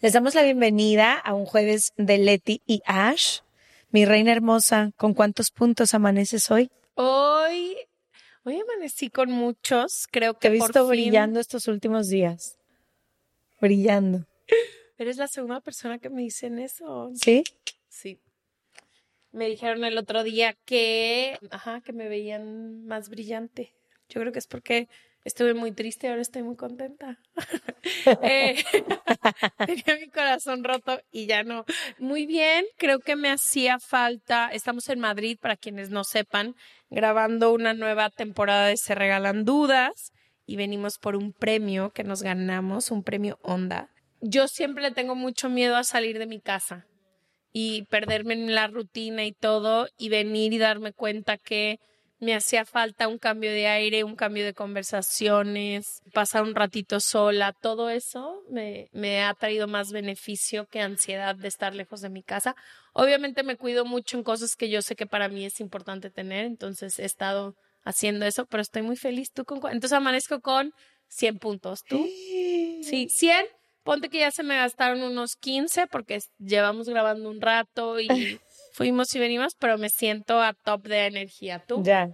Les damos la bienvenida a un jueves de Leti y Ash. Mi reina hermosa, ¿con cuántos puntos amaneces hoy? Hoy, hoy amanecí con muchos, creo que Te he por visto fin- brillando estos últimos días. Brillando. Eres la segunda persona que me dicen eso. ¿Sí? Sí. Me dijeron el otro día que, ajá, que me veían más brillante. Yo creo que es porque estuve muy triste ahora estoy muy contenta. Eh, tenía mi corazón roto y ya no. Muy bien, creo que me hacía falta. Estamos en Madrid, para quienes no sepan, grabando una nueva temporada de Se Regalan Dudas y venimos por un premio que nos ganamos, un premio Onda. Yo siempre tengo mucho miedo a salir de mi casa y perderme en la rutina y todo y venir y darme cuenta que me hacía falta un cambio de aire, un cambio de conversaciones, pasar un ratito sola, todo eso me, me ha traído más beneficio que ansiedad de estar lejos de mi casa. Obviamente me cuido mucho en cosas que yo sé que para mí es importante tener, entonces he estado haciendo eso, pero estoy muy feliz. ¿Tú con Entonces amanezco con 100 puntos. ¿Tú? Sí, 100. Ponte que ya se me gastaron unos 15 porque llevamos grabando un rato y fuimos y venimos, pero me siento a top de energía. ¿Tú? Ya.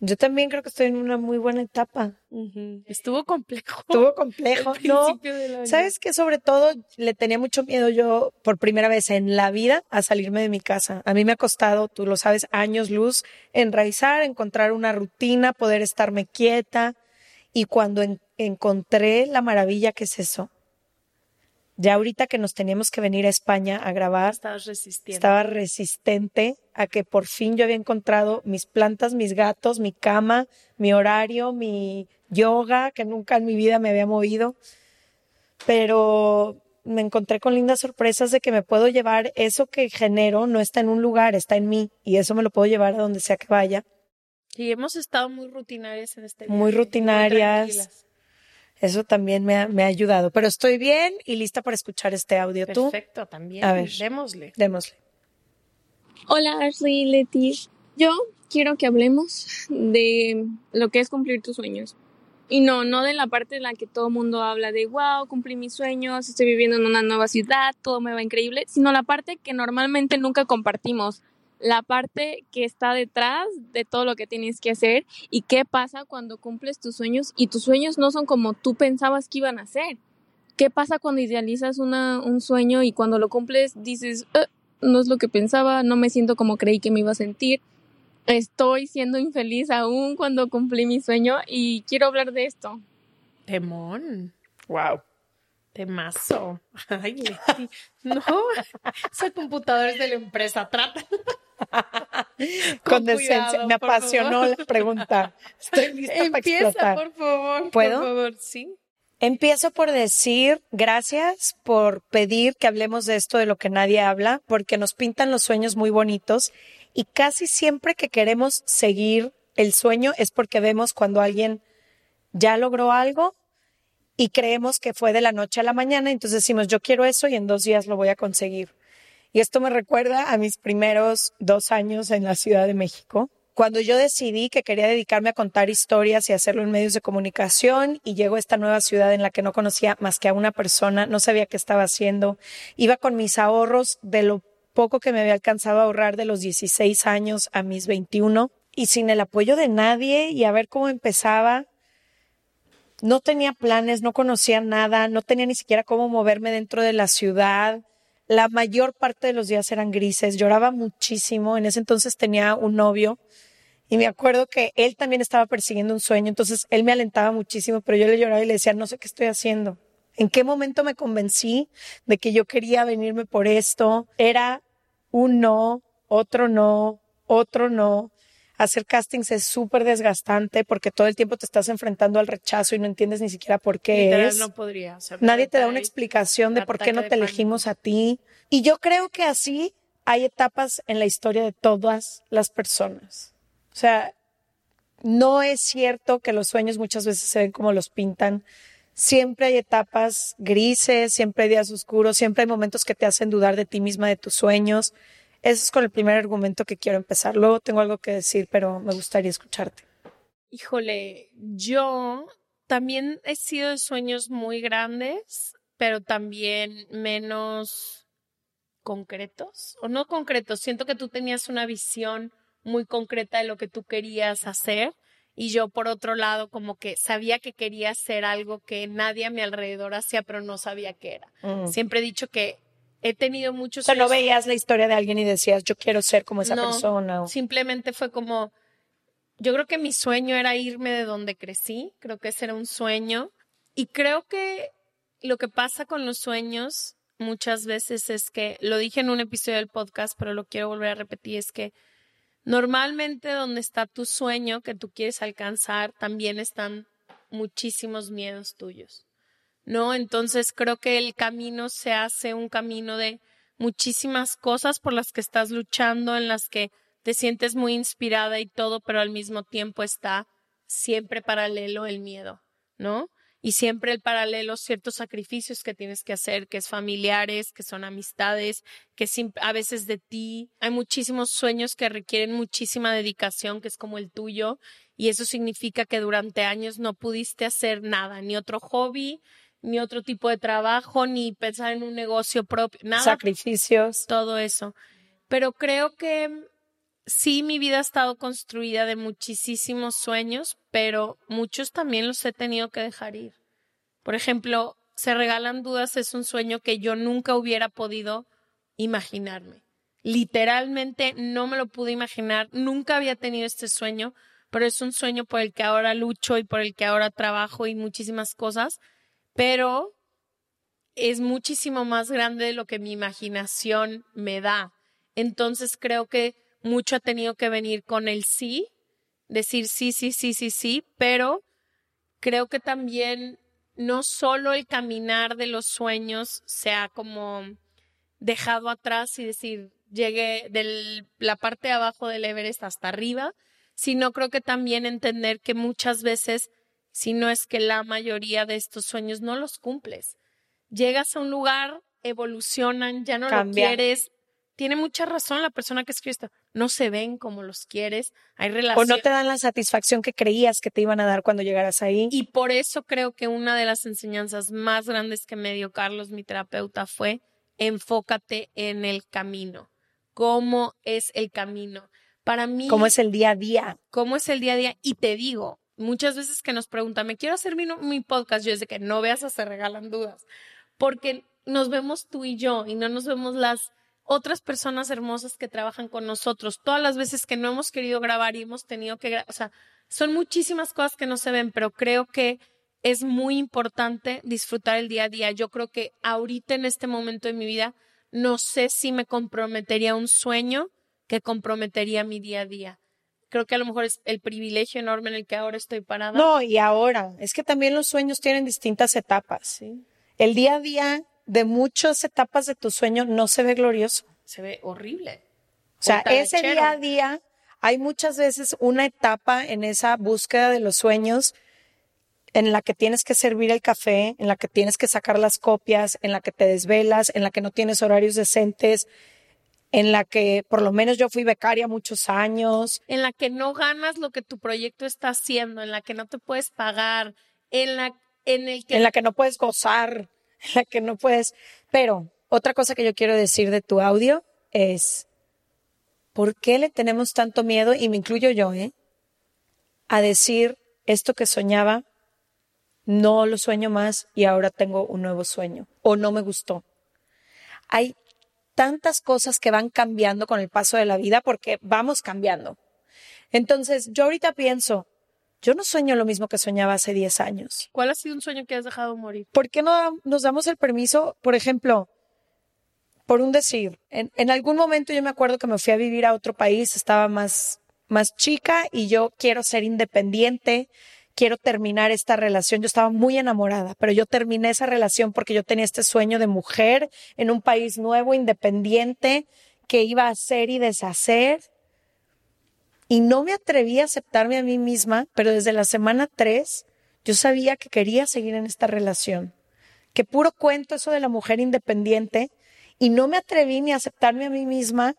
Yo también creo que estoy en una muy buena etapa. Ujú. Estuvo complejo. Estuvo complejo. No. ¿Sabes que Sobre todo le tenía mucho miedo yo por primera vez en la vida a salirme de mi casa. A mí me ha costado, tú lo sabes, años luz enraizar, encontrar una rutina, poder estarme quieta. Y cuando en- encontré la maravilla que es eso, ya ahorita que nos teníamos que venir a España a grabar, estaba resistente a que por fin yo había encontrado mis plantas, mis gatos, mi cama, mi horario, mi yoga, que nunca en mi vida me había movido. Pero me encontré con lindas sorpresas de que me puedo llevar eso que genero, no está en un lugar, está en mí, y eso me lo puedo llevar a donde sea que vaya. Y hemos estado muy rutinarias en este Muy viaje, rutinarias. Eso también me ha, me ha ayudado. Pero estoy bien y lista para escuchar este audio. ¿Tú? Perfecto, también. A ver. Démosle. Démosle. Hola Ashley, Leti. Yo quiero que hablemos de lo que es cumplir tus sueños. Y no, no de la parte en la que todo el mundo habla de, wow, cumplí mis sueños, estoy viviendo en una nueva ciudad, todo me va increíble, sino la parte que normalmente nunca compartimos. La parte que está detrás de todo lo que tienes que hacer y qué pasa cuando cumples tus sueños y tus sueños no son como tú pensabas que iban a ser. ¿Qué pasa cuando idealizas una, un sueño y cuando lo cumples dices, "Eh, no es lo que pensaba, no me siento como creí que me iba a sentir. Estoy siendo infeliz aún cuando cumplí mi sueño y quiero hablar de esto. Temón. Wow. Temazo. Ay, Leti. No, esa computadora es de la empresa. Trata. Con decencia. cuidado, Me apasionó favor. la pregunta. Estoy lista para Empieza, explotar. por favor. ¿Puedo? Por favor, sí. Empiezo por decir gracias por pedir que hablemos de esto de lo que nadie habla, porque nos pintan los sueños muy bonitos y casi siempre que queremos seguir el sueño es porque vemos cuando alguien ya logró algo y creemos que fue de la noche a la mañana, entonces decimos yo quiero eso y en dos días lo voy a conseguir. Y esto me recuerda a mis primeros dos años en la Ciudad de México. cuando yo decidí que quería dedicarme a contar historias y hacerlo en medios de comunicación y llego a esta nueva ciudad en la que no conocía más que a una persona, no sabía qué estaba haciendo, iba con mis ahorros de lo poco que me había alcanzado a ahorrar de los 16 años a mis 21 y sin el apoyo de nadie y a ver cómo empezaba. No tenía planes, no conocía nada, no tenía ni siquiera cómo moverme dentro de la ciudad. La mayor parte de los días eran grises, lloraba muchísimo. En ese entonces tenía un novio y me acuerdo que él también estaba persiguiendo un sueño, entonces él me alentaba muchísimo, pero yo le lloraba y le decía, no sé qué estoy haciendo. ¿En qué momento me convencí de que yo quería venirme por esto? Era un no, otro no, otro no. Hacer castings es súper desgastante porque todo el tiempo te estás enfrentando al rechazo y no entiendes ni siquiera por qué es. No podría. Nadie te da una explicación de por qué no te elegimos a ti. Y yo creo que así hay etapas en la historia de todas las personas. O sea, no es cierto que los sueños muchas veces se ven como los pintan. Siempre hay etapas grises, siempre hay días oscuros, siempre hay momentos que te hacen dudar de ti misma, de tus sueños. Ese es con el primer argumento que quiero empezar. Luego tengo algo que decir, pero me gustaría escucharte. Híjole, yo también he sido de sueños muy grandes, pero también menos concretos, o no concretos. Siento que tú tenías una visión muy concreta de lo que tú querías hacer y yo por otro lado como que sabía que quería hacer algo que nadie a mi alrededor hacía pero no sabía qué era. Mm. Siempre he dicho que he tenido muchos... O sea, no veías la historia de alguien y decías yo quiero ser como esa persona. Simplemente fue como, yo creo que mi sueño era irme de donde crecí, creo que ese era un sueño y creo que lo que pasa con los sueños muchas veces es que, lo dije en un episodio del podcast, pero lo quiero volver a repetir, es que Normalmente donde está tu sueño que tú quieres alcanzar, también están muchísimos miedos tuyos, ¿no? Entonces creo que el camino se hace un camino de muchísimas cosas por las que estás luchando, en las que te sientes muy inspirada y todo, pero al mismo tiempo está siempre paralelo el miedo, ¿no? y siempre el paralelo, ciertos sacrificios que tienes que hacer, que es familiares, que son amistades, que a veces de ti. Hay muchísimos sueños que requieren muchísima dedicación, que es como el tuyo, y eso significa que durante años no pudiste hacer nada, ni otro hobby, ni otro tipo de trabajo, ni pensar en un negocio propio, nada. Sacrificios. Todo eso. Pero creo que sí, mi vida ha estado construida de muchísimos sueños, pero muchos también los he tenido que dejar ir. Por ejemplo, Se regalan dudas es un sueño que yo nunca hubiera podido imaginarme. Literalmente no me lo pude imaginar, nunca había tenido este sueño, pero es un sueño por el que ahora lucho y por el que ahora trabajo y muchísimas cosas, pero es muchísimo más grande de lo que mi imaginación me da. Entonces creo que mucho ha tenido que venir con el sí, decir sí, sí, sí, sí, sí, pero creo que también no solo el caminar de los sueños se ha como dejado atrás y decir, llegué de la parte de abajo del Everest hasta arriba, sino creo que también entender que muchas veces, si no es que la mayoría de estos sueños no los cumples. Llegas a un lugar, evolucionan, ya no lo quieres, tiene mucha razón la persona que escribe esto. No se ven como los quieres, hay relaciones. O no te dan la satisfacción que creías que te iban a dar cuando llegaras ahí. Y por eso creo que una de las enseñanzas más grandes que me dio Carlos, mi terapeuta, fue enfócate en el camino. ¿Cómo es el camino? Para mí. ¿Cómo es el día a día? ¿Cómo es el día a día? Y te digo, muchas veces que nos preguntan, me quiero hacer mi, podcast, yo desde que no veas a se regalan dudas. Porque nos vemos tú y yo y no nos vemos las otras personas hermosas que trabajan con nosotros, todas las veces que no hemos querido grabar y hemos tenido que, o sea, son muchísimas cosas que no se ven, pero creo que es muy importante disfrutar el día a día. Yo creo que ahorita en este momento de mi vida, no sé si me comprometería un sueño que comprometería mi día a día. Creo que a lo mejor es el privilegio enorme en el que ahora estoy parada. No, y ahora, es que también los sueños tienen distintas etapas. ¿sí? El día a día de muchas etapas de tu sueño no se ve glorioso. Se ve horrible. O sea, ese día a día hay muchas veces una etapa en esa búsqueda de los sueños en la que tienes que servir el café, en la que tienes que sacar las copias, en la que te desvelas, en la que no tienes horarios decentes. En la que por lo menos yo fui becaria muchos años. En la que no ganas lo que tu proyecto está haciendo, en la que no te puedes pagar, en la, en el que... En la que no puedes gozar, en la que no puedes... Pero otra cosa que yo quiero decir de tu audio es, ¿por qué le tenemos tanto miedo, y me incluyo yo, ¿eh? a decir esto que soñaba, no lo sueño más y ahora tengo un nuevo sueño o no me gustó. Hay tantas cosas que van cambiando con el paso de la vida porque vamos cambiando. Entonces, yo ahorita pienso, yo no sueño lo mismo que soñaba hace 10 años. ¿Cuál ha sido un sueño que has dejado morir? ¿Por qué no nos damos el permiso, por ejemplo, por un decir, en, en algún momento yo me acuerdo que me fui a vivir a otro país, estaba más más chica y yo quiero ser independiente, quiero terminar esta relación. Yo estaba muy enamorada, pero yo terminé esa relación porque yo tenía este sueño de mujer en un país nuevo, independiente, que iba a hacer y deshacer. Y no me atreví a aceptarme a mí misma, pero desde la semana tres yo sabía que quería seguir en esta relación. Que puro cuento eso de la mujer independiente. Y no me atreví ni a aceptarme a mí misma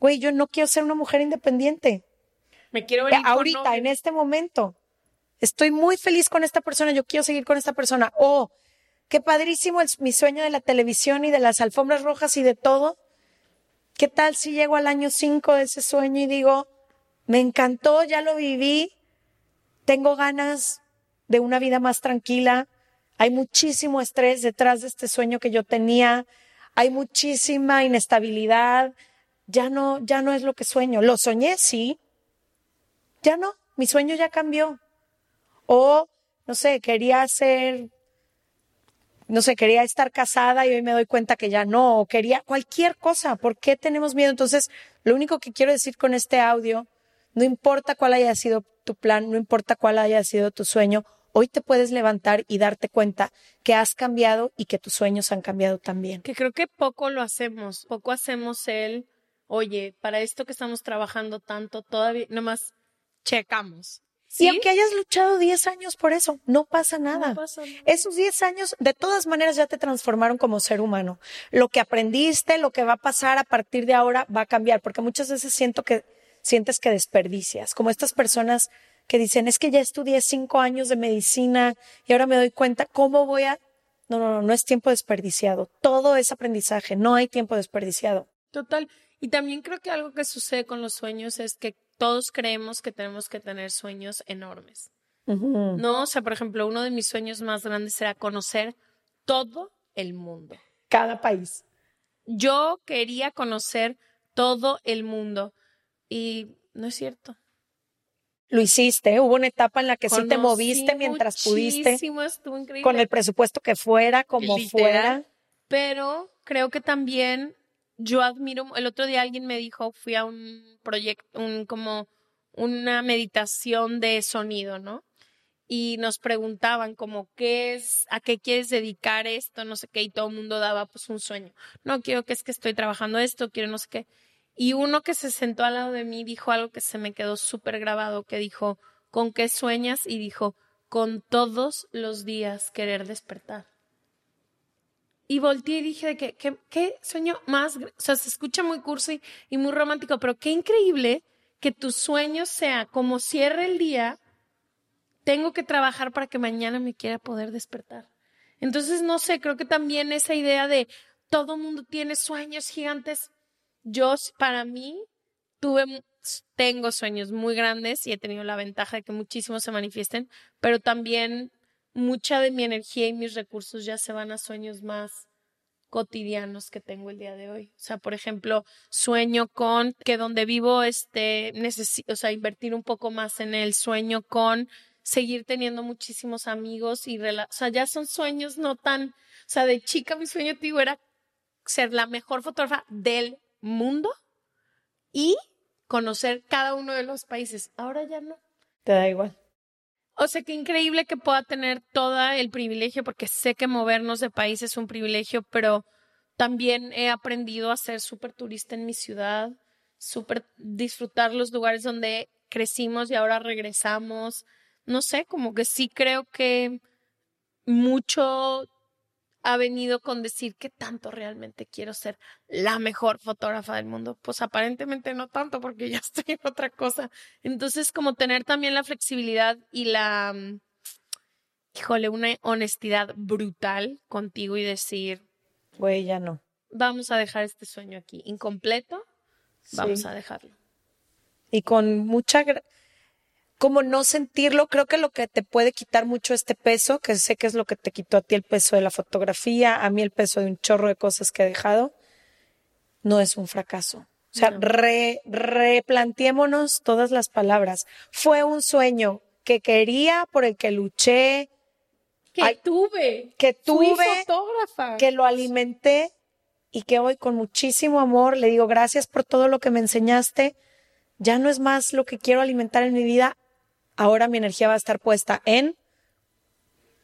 güey, yo no quiero ser una mujer independiente. Me quiero ver ahorita, en este momento. Estoy muy feliz con esta persona, yo quiero seguir con esta persona. Oh, qué padrísimo es mi sueño de la televisión y de las alfombras rojas y de todo. ¿Qué tal si llego al año 5 de ese sueño y digo, me encantó, ya lo viví, tengo ganas de una vida más tranquila, hay muchísimo estrés detrás de este sueño que yo tenía, hay muchísima inestabilidad, ya no, ya no es lo que sueño. Lo soñé, sí. Ya no, mi sueño ya cambió. O, no sé, quería ser, no sé, quería estar casada y hoy me doy cuenta que ya no, o quería cualquier cosa. ¿Por qué tenemos miedo? Entonces, lo único que quiero decir con este audio, no importa cuál haya sido tu plan, no importa cuál haya sido tu sueño, hoy te puedes levantar y darte cuenta que has cambiado y que tus sueños han cambiado también. Que creo que poco lo hacemos, poco hacemos el oye, para esto que estamos trabajando tanto, todavía, nomás checamos. ¿Sí? Y aunque hayas luchado 10 años por eso, no pasa nada. No pasa nada. Esos 10 años, de todas maneras, ya te transformaron como ser humano. Lo que aprendiste, lo que va a pasar a partir de ahora va a cambiar, porque muchas veces siento que, sientes que desperdicias, como estas personas que dicen, es que ya estudié 5 años de medicina y ahora me doy cuenta, ¿cómo voy a...? No, no, no, no es tiempo desperdiciado. Todo es aprendizaje, no hay tiempo desperdiciado. Total. Y también creo que algo que sucede con los sueños es que todos creemos que tenemos que tener sueños enormes. No, o sea, por ejemplo, uno de mis sueños más grandes era conocer todo el mundo. Cada país. Yo quería conocer todo el mundo y no es cierto. Lo hiciste, hubo una etapa en la que sí te moviste mientras pudiste. Estuvo increíble. Con el presupuesto que fuera, como fuera. Pero creo que también yo admiro, el otro día alguien me dijo, fui a un proyecto, un como una meditación de sonido, ¿no? Y nos preguntaban como qué es, a qué quieres dedicar esto, no sé qué, y todo el mundo daba pues un sueño. No, quiero que es que estoy trabajando esto, quiero no sé qué. Y uno que se sentó al lado de mí dijo algo que se me quedó súper grabado, que dijo, ¿con qué sueñas? Y dijo, con todos los días querer despertar. Y volteé y dije de que, qué sueño más, o sea, se escucha muy cursi y muy romántico, pero qué increíble que tu sueño sea como cierre el día, tengo que trabajar para que mañana me quiera poder despertar. Entonces, no sé, creo que también esa idea de todo mundo tiene sueños gigantes. Yo, para mí, tuve, tengo sueños muy grandes y he tenido la ventaja de que muchísimos se manifiesten, pero también mucha de mi energía y mis recursos ya se van a sueños más cotidianos que tengo el día de hoy. O sea, por ejemplo, sueño con que donde vivo, este, necesito, o sea, invertir un poco más en el sueño con seguir teniendo muchísimos amigos y, o sea, ya son sueños no tan, o sea, de chica mi sueño, tío, era ser la mejor fotógrafa del mundo y conocer cada uno de los países. Ahora ya no. Te da igual. O sea, qué increíble que pueda tener todo el privilegio, porque sé que movernos de país es un privilegio, pero también he aprendido a ser súper turista en mi ciudad, súper disfrutar los lugares donde crecimos y ahora regresamos. No sé, como que sí creo que mucho ha venido con decir que tanto realmente quiero ser la mejor fotógrafa del mundo. Pues aparentemente no tanto porque ya estoy en otra cosa. Entonces, como tener también la flexibilidad y la, mm, híjole, una honestidad brutal contigo y decir, Güey, ya no. vamos a dejar este sueño aquí incompleto, vamos Sí. a dejarlo. y con mucha como no sentirlo, creo que lo que te puede quitar mucho este peso, que sé que es lo que te quitó a ti el peso de la fotografía, a mí el peso de un chorro de cosas que he dejado, no es un fracaso. O sea, No. re- replanteémonos todas las palabras. Fue un sueño que quería, por el que luché, Que Ay, tuve, que fui tuve, fotógrafa. que lo alimenté y que hoy con muchísimo amor le digo gracias por todo lo que me enseñaste. Ya no es más lo que quiero alimentar en mi vida. Ahora mi energía va a estar puesta en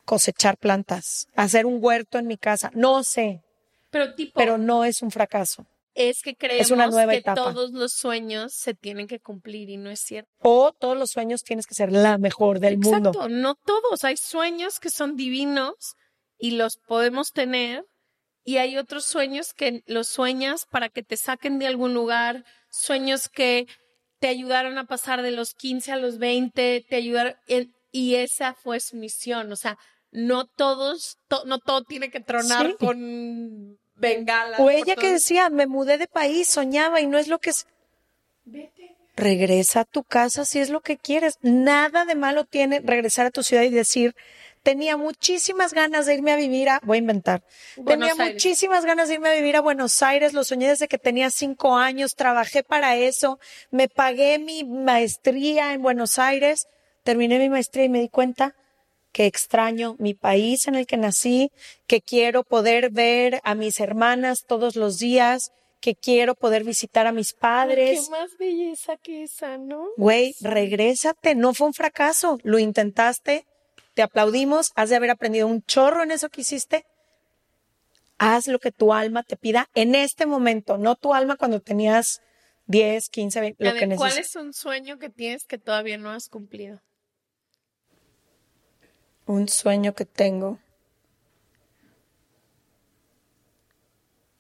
cosechar plantas, hacer un huerto en mi casa. No sé, pero tipo, pero no es un fracaso. es que creemos una nueva que etapa. todos los sueños se tienen que cumplir y no es cierto. O todos los sueños tienes que ser la mejor del mundo. Exacto, no todos. Hay sueños que son divinos y los podemos tener y hay otros sueños que los sueñas para que te saquen de algún lugar, sueños que te ayudaron a pasar de los 15 a los 20, te ayudaron y esa fue su misión, o sea, no todos, to- no todo tiene que tronar Sí. con bengala. O ella que decía, me mudé de país, soñaba y no es lo que es. Regresa a tu casa si es lo que quieres. Nada de malo tiene regresar a tu ciudad y decir, tenía muchísimas ganas de irme a vivir a, voy a inventar, Buenos tenía Aires. muchísimas ganas de irme a vivir a Buenos Aires, lo soñé desde que tenía cinco años, trabajé para eso, me pagué mi maestría en Buenos Aires, terminé mi maestría y me di cuenta que extraño mi país en el que nací, que quiero poder ver a mis hermanas todos los días, que quiero poder visitar a mis padres. Qué más belleza que esa, ¿no? Güey, regrésate, no fue un fracaso, lo intentaste, te aplaudimos, has de haber aprendido un chorro en eso que hiciste. Haz lo que tu alma te pida en este momento, no tu alma cuando tenías 10, 15, 20, A lo que ¿cuál es un sueño que tienes que todavía no has cumplido? Un sueño que tengo.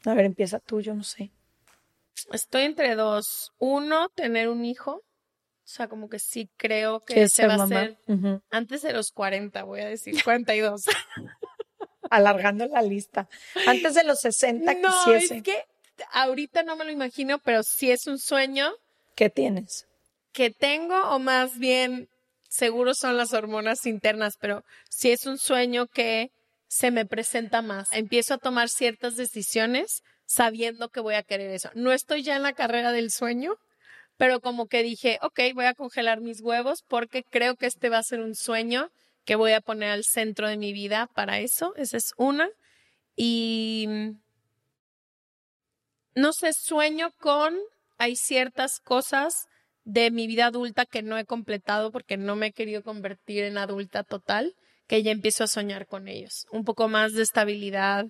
A ver, empieza tú, yo no sé. Estoy entre dos. Uno, tener un hijo. O sea, como que sí creo que ¿Quieres se va a hacer Ujú. antes de los 40, voy a decir 42. Alargando la lista. Antes de los 60 no, quisiese. es que ahorita no me lo imagino, pero sí es un sueño ¿Qué tienes? que tengo o más bien seguro son las hormonas internas, pero sí es un sueño que se me presenta más. Empiezo a tomar ciertas decisiones sabiendo que voy a querer eso. No estoy ya en la carrera del sueño, pero como que dije, ok, voy a congelar mis huevos porque creo que este va a ser un sueño que voy a poner al centro de mi vida para eso. Esa es una. Y no sé, sueño con, hay ciertas cosas de mi vida adulta que no he completado porque no me he querido convertir en adulta total, que ya empiezo a soñar con ellos. Un poco más de estabilidad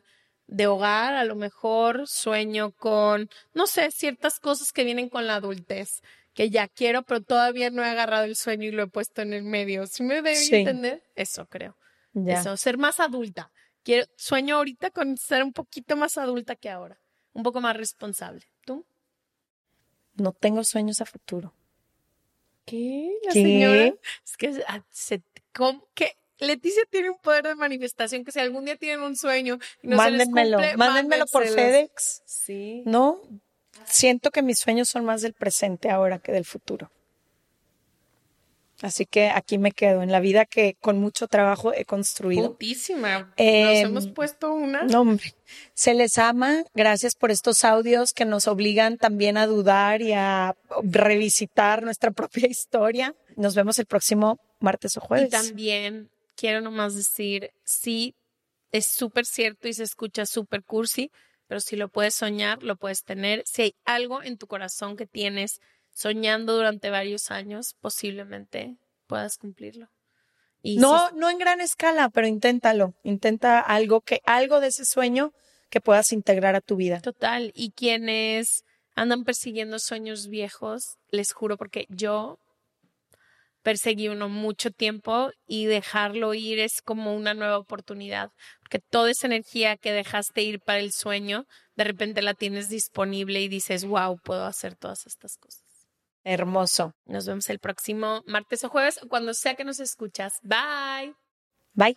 de hogar, a lo mejor sueño con, no sé, ciertas cosas que vienen con la adultez, que ya quiero, pero todavía no he agarrado el sueño y lo he puesto en el medio. ¿Sí me debe Sí. entender? Eso creo. Ya. Eso, ser más adulta. Quiero, sueño ahorita con ser un poquito más adulta que ahora, un poco más responsable. ¿Tú? No tengo sueños a futuro. ¿Qué? La ¿Qué? señora. Es que ah, se, ¿cómo? ¿Qué? Leticia tiene un poder de manifestación que si algún día tienen un sueño y no mándenmelo, se les cumple, mándenmelo por. FedEx. Sí. No, siento que mis sueños son más del presente ahora que del futuro. Así que aquí me quedo en la vida que con mucho trabajo he construido. Putísima. Eh, Nos hemos puesto una. No, hombre. Se les ama. Gracias por estos audios que nos obligan también a dudar y a revisitar nuestra propia historia. Nos vemos el próximo martes o Y jueves. también quiero nomás decir, sí, es súper cierto y se escucha súper cursi, pero si lo puedes soñar, lo puedes tener. Si hay algo en tu corazón que tienes soñando durante varios años, posiblemente puedas cumplirlo. Y No, si- no en gran escala, pero inténtalo. Intenta algo que, algo de ese sueño que puedas integrar a tu vida. total. Y quienes andan persiguiendo sueños viejos, les juro, porque yo perseguí uno mucho tiempo y dejarlo ir es como una nueva oportunidad, porque toda esa energía que dejaste ir para el sueño, de repente la tienes disponible y dices, wow, puedo hacer todas estas cosas. Hermoso. Nos vemos el próximo martes o jueves, cuando sea que nos escuchas. Bye. Bye.